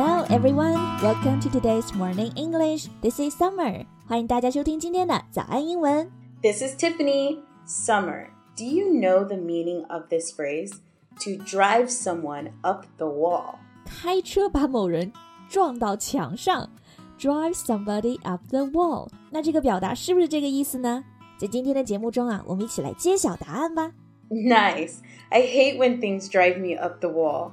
Hello everyone, welcome to today's morning English. This is Summer. 欢迎大家收听今天的早安英文。 This is Tiffany. Summer. Do you know the meaning of this phrase? To drive someone up the wall. 开车把某人撞到墙上，drive somebody up the wall。那这个表达是不是这个意思呢？在今天的节目中啊，我们一起来揭晓答案吧。 Nice. I hate when things drive me up the wall.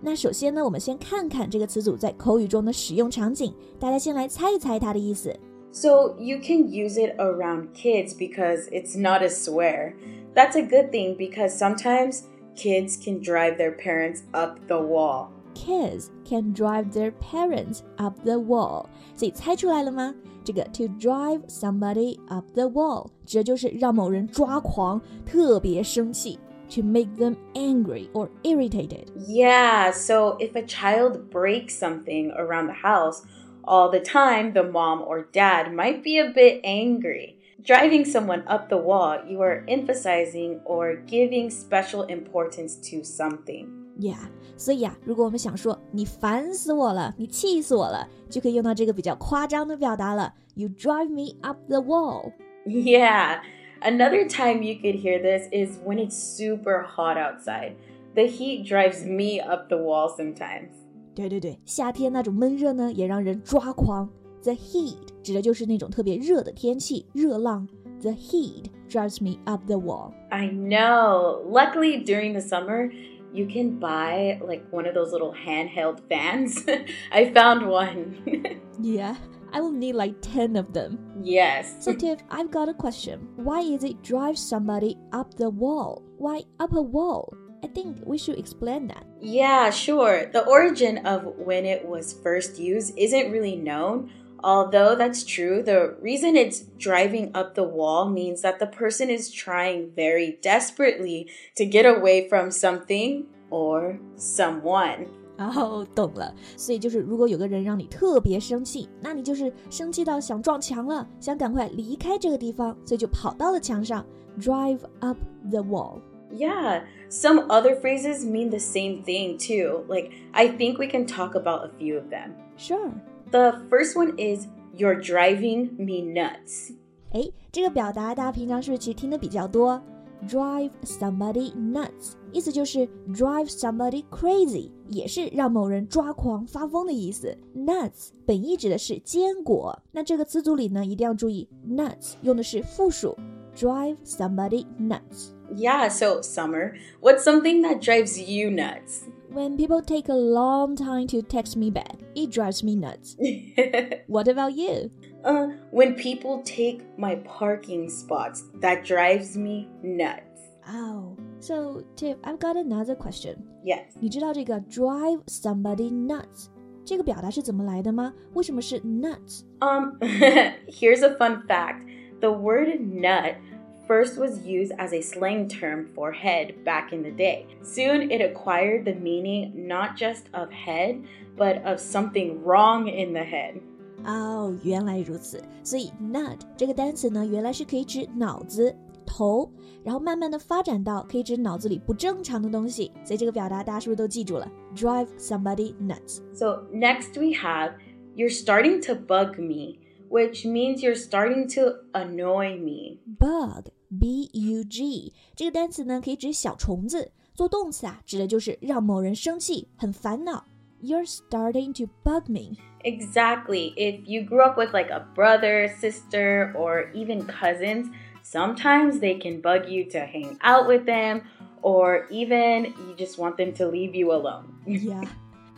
那首先呢，我们先看看这个词组在口语中的使用场景，大家先来猜一猜它的意思。 So you can use it around kids because it's not a swear. That's a good thing because sometimes kids can drive their parents up the wall. Kids can drive their parents up the wall，所以猜出来了吗？这个 to drive somebody up the wall 指的就是让某人抓狂，特别生气 ，to make them angry or irritated。 Yeah, so if a child breaks something around the house all the time, the mom or dad might be a bit angry. Driving someone up the wall, you are emphasizing or giving special importance to something. Yeah，所以啊，如果我们想说你烦死我了，你气死我了，就可以用到这个比较夸张的表达了。You drive me up the wall。 Yeah. Another time you could hear this is when it's super hot outside. The heat drives me up the wall sometimes. 对对对，夏天那种闷热呢，也让人抓狂。The heat 指的就是那种特别热的天气，热浪。The heat drives me up the wall。 I know. Luckily, during the summer, you can buy like one of those little handheld fans. I found one. Yeah, I will need like ten of them. yes. So Tiff, I've got a question. Why is it drive somebody up the wall? Why up a wall? I think we should explain that. Yeah, sure. The origin of when it was first used isn't really known. Although that's true, the reason it's driving up the wall means that the person is trying very desperately to get away from something or someone. 哦，懂了。所以就是，如果有个人让你特别生气，那你就是生气到想撞墙了，想赶快离开这个地方，所以就跑到了墙上，drive up the wall。 Yeah, some other phrases mean the same thing too. Like, I think we can talk about a few of them. Sure。 The first one is, You're driving me nuts. 哎，这个表达大家平常是不是其实听的比较多？Drive somebody nuts，意思就是 drive somebody crazy，也是让某人抓狂发疯的意思。Nuts 本意指的是坚果，那这个词组里呢一定要注意，nuts 用的是复数，drive somebody nuts。 Yeah, so, Summer, what's something that drives you nuts? When people take a long time to text me back, it drives me nuts. What about you? uh, when people take my parking spots, that drives me nuts. Oh, so Tiff, I've got another question. Yes. 你知道这个 drive somebody nuts 这个表达是怎么来的吗？为什么是 nuts？ Um, here's a fun fact. The word nut first was used as a slang term for head back in the day. Soon it acquired the meaning not just of head, but of something wrong in the head. 哦，原来如此。所以 nut 这个单词呢，原来是可以指脑子、头，然后慢慢的发展到可以指脑子里不正常的东西。所以这个表达大家是不是都记住了？Drive somebody nuts。 So next we have you're starting to bug me, which means you're starting to annoy me. Bug b u g 这个单词呢，可以指小虫子，做动词啊，指的就是让某人生气、很烦恼。You're starting to bug me。 Exactly. If you grew up with like a brother, sister, or even cousins, sometimes they can bug you to hang out with them, or even you just want them to leave you alone. Yeah.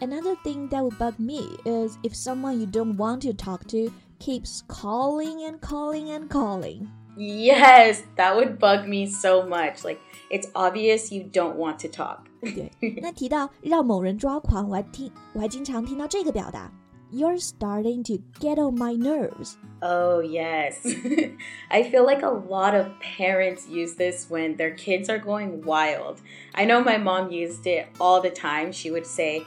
Another thing that would bug me is if someone you don't want to talk to keeps calling and calling and calling. Yes, that would bug me so much. Like, it's obvious you don't want to talk. 对，那提到让某人抓狂，我还听我还经常听到这个表达 You're starting to get on my nerves. Oh, yes. I feel like a lot of parents use this when their kids are going wild. I know my mom used it all the time. She would say,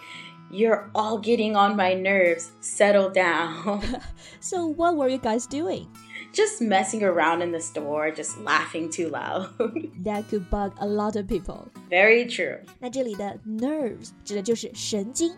You're all getting on my nerves. Settle down. so, what were you guys doing? Just messing around in the store, just laughing too loud. that could bug a lot of people. Very true. 那这里的 nerves 指的就是神经。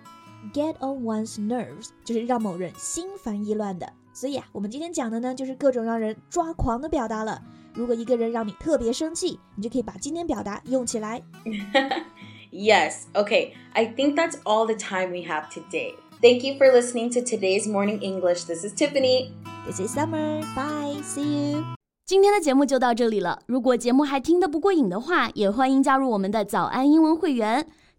Get on one's nerves 就是让某人心烦意乱的，所以啊，我们今天讲的呢，就是各种让人抓狂的表达了。如果一个人让你特别生气，你就可以把今天表达用起来。 yes, okay. I think that's all the time we have today. Thank you for listening to today's morning English. This is Tiffany. This is Summer. Bye. See you. 今天的节目就到这里了。如果节目还听得不过瘾的话，也欢迎加入我们的早安英文会员。